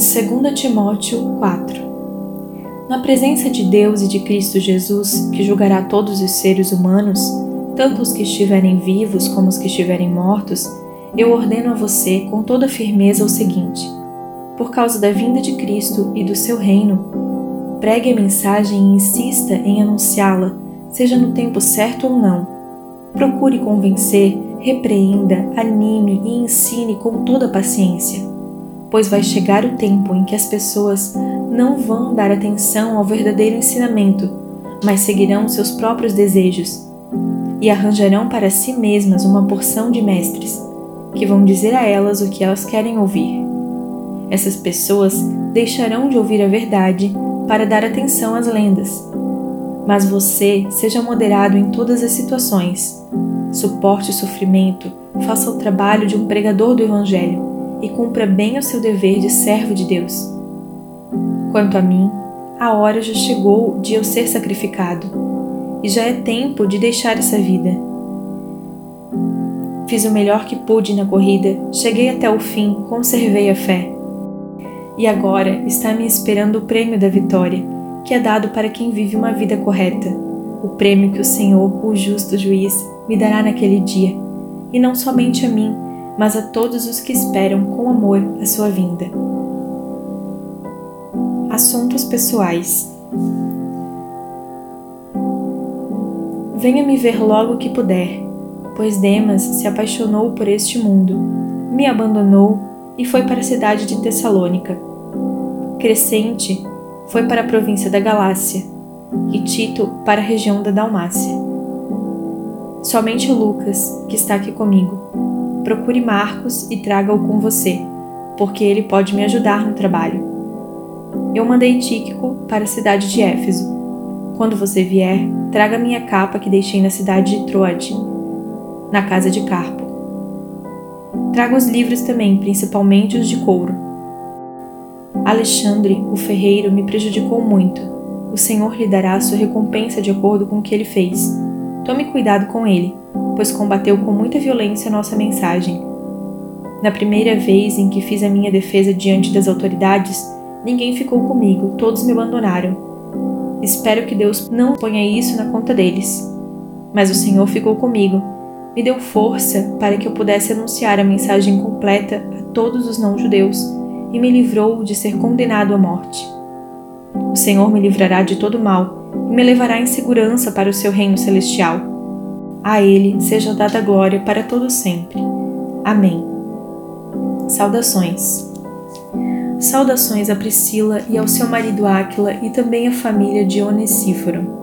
2 Timóteo 4 Na presença de Deus e de Cristo Jesus, que julgará todos os seres humanos, tanto os que estiverem vivos como os que estiverem mortos, eu ordeno a você com toda firmeza o seguinte: por causa da vinda de Cristo e do seu reino, pregue a mensagem e insista em anunciá-la, seja no tempo certo ou não. Procure convencer, repreenda, anime e ensine com toda paciência pois vai chegar o tempo em que as pessoas não vão dar atenção ao verdadeiro ensinamento, mas seguirão seus próprios desejos e arranjarão para si mesmas uma porção de mestres, que vão dizer a elas o que elas querem ouvir. Essas pessoas deixarão de ouvir a verdade para dar atenção às lendas. Mas você seja moderado em todas as situações. Suporte o sofrimento, faça o trabalho de um pregador do Evangelho e cumpra bem o seu dever de servo de Deus. Quanto a mim, a hora já chegou de eu ser sacrificado, e já é tempo de deixar essa vida. Fiz o melhor que pude na corrida, cheguei até o fim, conservei a fé. E agora está me esperando o prêmio da vitória, que é dado para quem vive uma vida correta, o prêmio que o Senhor, o justo juiz, me dará naquele dia, e não somente a mim, mas a todos os que esperam com amor a sua vinda. Assuntos pessoais. Venha me ver logo que puder, pois Demas se apaixonou por este mundo, me abandonou e foi para a cidade de Tessalônica. Crescente foi para a província da Galácia e Tito para a região da Dalmácia. Somente Lucas, que está aqui comigo, procure Marcos e traga-o com você, porque ele pode me ajudar no trabalho. Eu mandei Tíquico para a cidade de Éfeso. Quando você vier, traga minha capa que deixei na cidade de Troade, na casa de Carpo. Traga os livros também, principalmente os de couro. Alexandre, o ferreiro, me prejudicou muito. O Senhor lhe dará sua recompensa de acordo com o que ele fez. Tome cuidado com ele pois combateu com muita violência nossa mensagem. Na primeira vez em que fiz a minha defesa diante das autoridades, ninguém ficou comigo, todos me abandonaram. Espero que Deus não ponha isso na conta deles. Mas o Senhor ficou comigo, me deu força para que eu pudesse anunciar a mensagem completa a todos os não-judeus e me livrou de ser condenado à morte. O Senhor me livrará de todo mal e me levará em segurança para o seu reino celestial. A Ele seja dada glória para todo sempre. Amém. Saudações. Saudações a Priscila e ao seu marido Áquila e também à família de Onesíforo.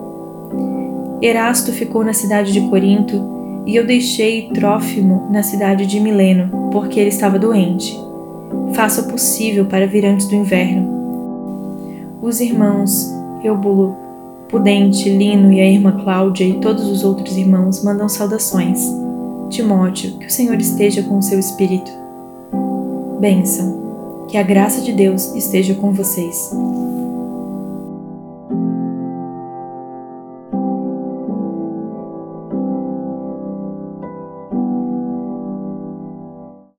Erasto ficou na cidade de Corinto e eu deixei Trófimo na cidade de Mileno, porque ele estava doente. Faça o possível para vir antes do inverno. Os irmãos Eubulo, Pudente, Lino e a irmã Cláudia e todos os outros irmãos mandam saudações. Timóteo, que o Senhor esteja com o seu espírito. Bênção. Que a graça de Deus esteja com vocês.